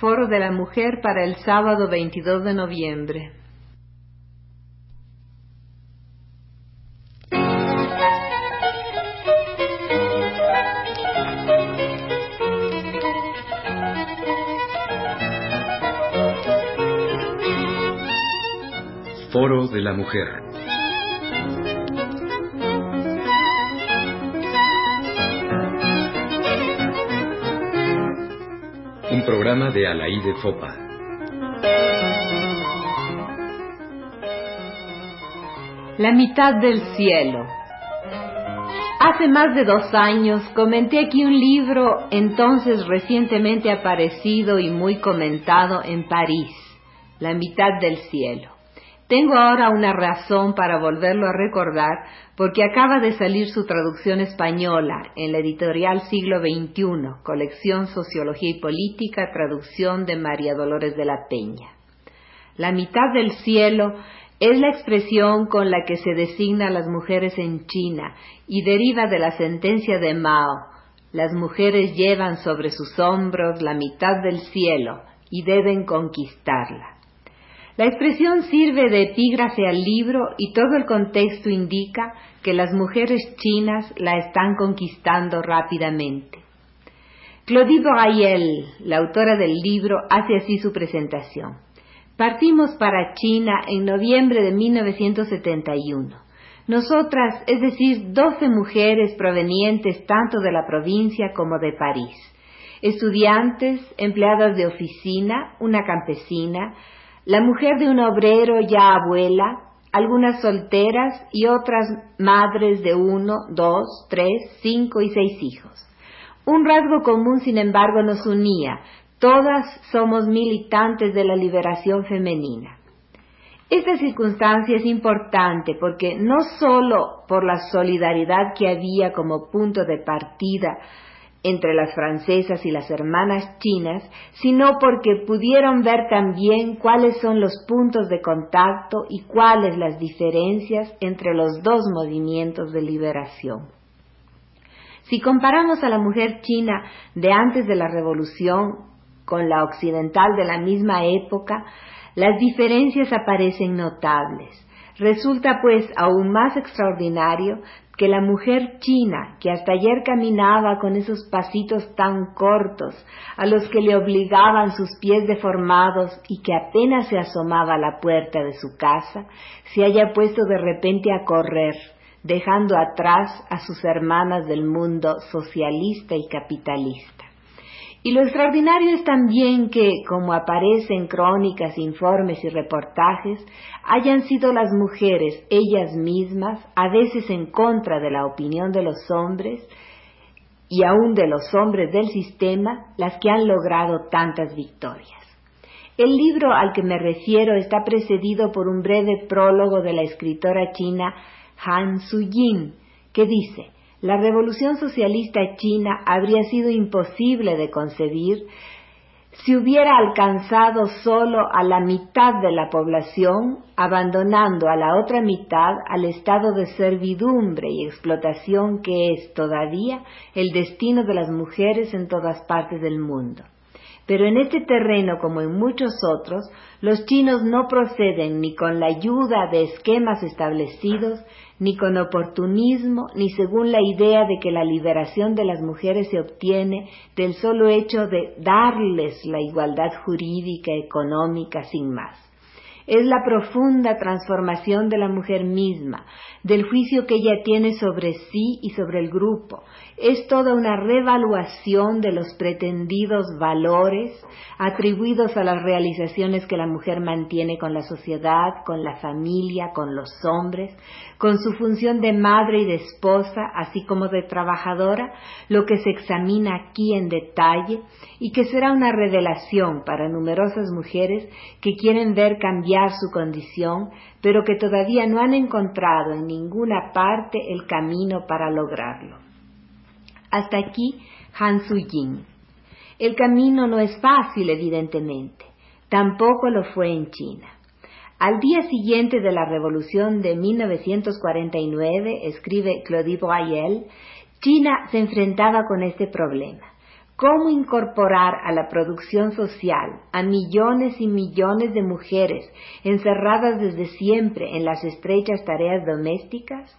Foro de la Mujer para el sábado 22 de noviembre. Foro de la Mujer. Programa de Alaí Fopa. La mitad del cielo. Hace más de dos años comenté aquí un libro entonces recientemente aparecido y muy comentado en París, La mitad del cielo. Tengo ahora una razón para volverlo a recordar porque acaba de salir su traducción española en la editorial Siglo XXI, colección Sociología y Política, traducción de María Dolores de la Peña. La mitad del cielo es la expresión con la que se designa a las mujeres en China y deriva de la sentencia de Mao. Las mujeres llevan sobre sus hombros la mitad del cielo y deben conquistarla. La expresión sirve de epígrafe al libro y todo el contexto indica que las mujeres chinas la están conquistando rápidamente. Claudie Borayel, la autora del libro, hace así su presentación. Partimos para China en noviembre de 1971. Nosotras, es decir, doce mujeres provenientes tanto de la provincia como de París. Estudiantes, empleadas de oficina, una campesina, la mujer de un obrero ya abuela, algunas solteras y otras madres de uno, dos, tres, cinco y seis hijos. Un rasgo común, sin embargo, nos unía. Todas somos militantes de la liberación femenina. Esta circunstancia es importante porque no sólo por la solidaridad que había como punto de partida entre las francesas y las hermanas chinas, sino porque pudieron ver también cuáles son los puntos de contacto y cuáles las diferencias entre los dos movimientos de liberación. Si comparamos a la mujer china de antes de la revolución con la occidental de la misma época, las diferencias aparecen notables. Resulta pues aún más extraordinario que la mujer china, que hasta ayer caminaba con esos pasitos tan cortos, a los que le obligaban sus pies deformados y que apenas se asomaba a la puerta de su casa, se haya puesto de repente a correr, dejando atrás a sus hermanas del mundo socialista y capitalista. Y lo extraordinario es también que, como aparece en crónicas, informes y reportajes, hayan sido las mujeres ellas mismas, a veces en contra de la opinión de los hombres y aún de los hombres del sistema, las que han logrado tantas victorias. El libro al que me refiero está precedido por un breve prólogo de la escritora china Han Su-jin, que dice, la revolución socialista china habría sido imposible de concebir si hubiera alcanzado solo a la mitad de la población, abandonando a la otra mitad al estado de servidumbre y explotación que es todavía el destino de las mujeres en todas partes del mundo. Pero en este terreno, como en muchos otros, los chinos no proceden ni con la ayuda de esquemas establecidos, ni con oportunismo, ni según la idea de que la liberación de las mujeres se obtiene del solo hecho de darles la igualdad jurídica, económica, sin más. Es la profunda transformación de la mujer misma, del juicio que ella tiene sobre sí y sobre el grupo, es toda una revaluación de los pretendidos valores atribuidos a las realizaciones que la mujer mantiene con la sociedad, con la familia, con los hombres, con su función de madre y de esposa, así como de trabajadora, lo que se examina aquí en detalle y que será una revelación para numerosas mujeres que quieren ver cambiar su condición, pero que todavía no han encontrado en ninguna parte el camino para lograrlo. Hasta aquí Han Su-jin. El camino no es fácil, evidentemente. Tampoco lo fue en China. Al día siguiente de la revolución de 1949, escribe Claudie Boyel, China se enfrentaba con este problema. Cómo incorporar a la producción social a millones y millones de mujeres encerradas desde siempre en las estrechas tareas domésticas?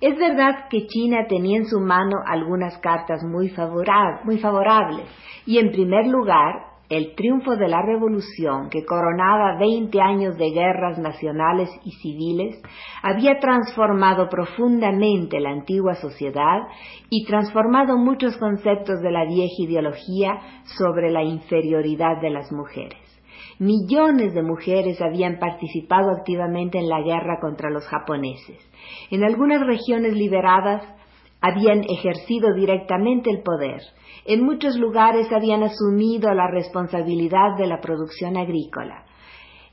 Es verdad que China tenía en su mano algunas cartas muy, favorables y en primer lugar el triunfo de la revolución, que coronaba 20 años de guerras nacionales y civiles, había transformado profundamente la antigua sociedad y transformado muchos conceptos de la vieja ideología sobre la inferioridad de las mujeres. Millones de mujeres habían participado activamente en la guerra contra los japoneses. En algunas regiones liberadas habían ejercido directamente el poder en muchos lugares habían asumido la responsabilidad de la producción agrícola.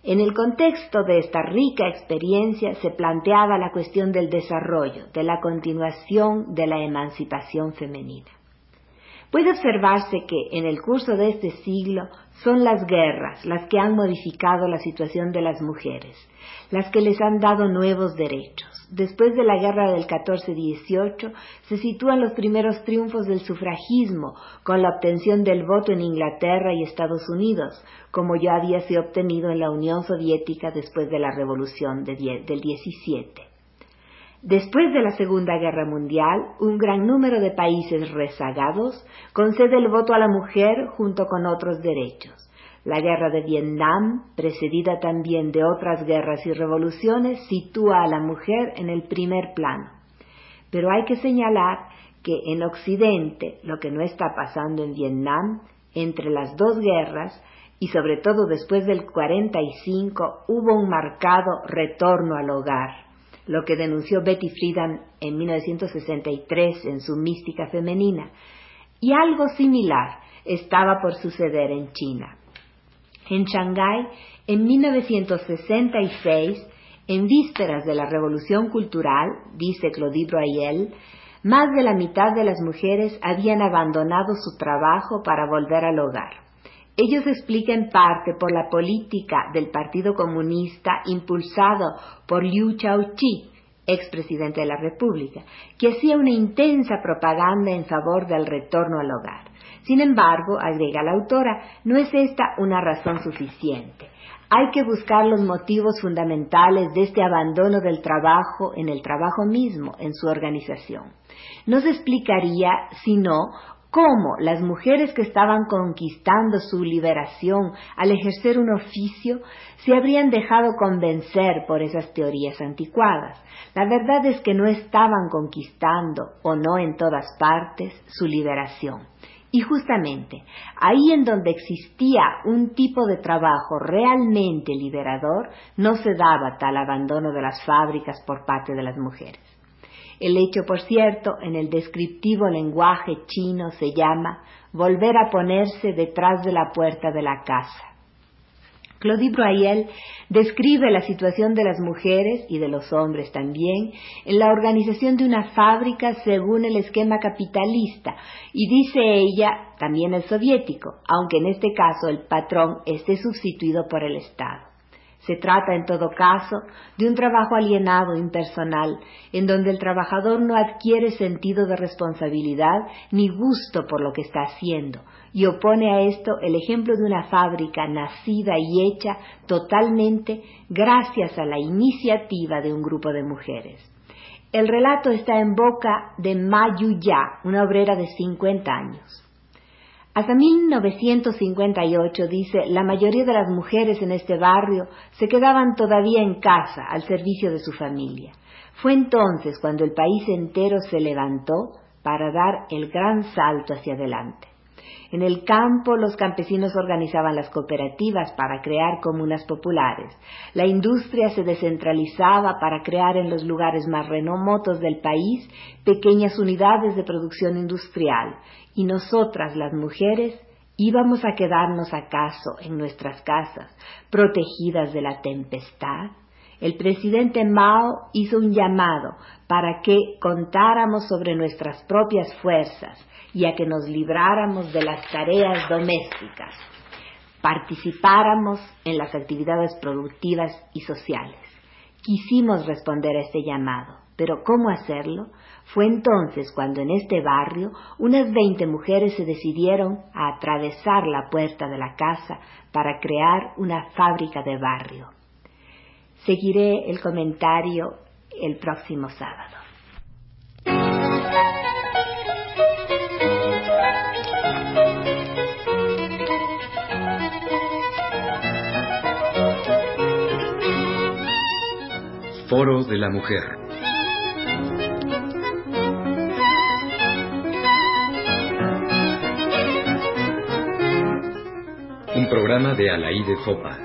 En el contexto de esta rica experiencia se planteaba la cuestión del desarrollo, de la continuación de la emancipación femenina. Puede observarse que en el curso de este siglo son las guerras las que han modificado la situación de las mujeres, las que les han dado nuevos derechos. Después de la guerra del 14-18 se sitúan los primeros triunfos del sufragismo con la obtención del voto en Inglaterra y Estados Unidos, como ya había sido obtenido en la Unión Soviética después de la Revolución del 17. Después de la Segunda Guerra Mundial, un gran número de países rezagados concede el voto a la mujer junto con otros derechos. La guerra de Vietnam, precedida también de otras guerras y revoluciones, sitúa a la mujer en el primer plano. Pero hay que señalar que en Occidente, lo que no está pasando en Vietnam, entre las dos guerras, y sobre todo después del 45, hubo un marcado retorno al hogar, lo que denunció Betty Friedan en 1963 en su Mística Femenina, y algo similar estaba por suceder en China. En Shanghái, en 1966, en vísperas de la Revolución Cultural, dice Claudie Royel, más de la mitad de las mujeres habían abandonado su trabajo para volver al hogar. Ellos explican parte por la política del Partido Comunista impulsado por Liu Chao-chi, expresidente de la República, que hacía una intensa propaganda en favor del retorno al hogar. Sin embargo, agrega la autora, no es esta una razón suficiente. Hay que buscar los motivos fundamentales de este abandono del trabajo en el trabajo mismo, en su organización. No se explicaría, sino, cómo las mujeres que estaban conquistando su liberación al ejercer un oficio se habrían dejado convencer por esas teorías anticuadas. La verdad es que no estaban conquistando, o no en todas partes, su liberación. Y justamente ahí en donde existía un tipo de trabajo realmente liberador, no se daba tal abandono de las fábricas por parte de las mujeres. El hecho, por cierto, en el descriptivo lenguaje chino se llama volver a ponerse detrás de la puerta de la casa. Claudie Broyel describe la situación de las mujeres y de los hombres también en la organización de una fábrica según el esquema capitalista y dice ella también el soviético, aunque en este caso el patrón esté sustituido por el Estado. Se trata, en todo caso, de un trabajo alienado, impersonal, en donde el trabajador no adquiere sentido de responsabilidad ni gusto por lo que está haciendo, y opone a esto el ejemplo de una fábrica nacida y hecha totalmente gracias a la iniciativa de un grupo de mujeres. El relato está en boca de Ma Ya, una obrera de 50 años. Hasta 1958, dice, la mayoría de las mujeres en este barrio se quedaban todavía en casa al servicio de su familia. Fue entonces cuando el país entero se levantó para dar el gran salto hacia adelante. En el campo los campesinos organizaban las cooperativas para crear comunas populares. La industria se descentralizaba para crear en los lugares más remotos del país pequeñas unidades de producción industrial. Y nosotras, las mujeres, íbamos a quedarnos acaso en nuestras casas, protegidas de la tempestad. El presidente Mao hizo un llamado para que contáramos sobre nuestras propias fuerzas, y a que nos libráramos de las tareas domésticas, participáramos en las actividades productivas y sociales. Quisimos responder a este llamado Pero ¿cómo hacerlo? Fue entonces cuando en este barrio unas veinte mujeres se decidieron a atravesar la puerta de la casa para crear una fábrica de barrio. Seguiré el comentario el próximo sábado. Foro de la Mujer. Un programa de Alaí de Fopa.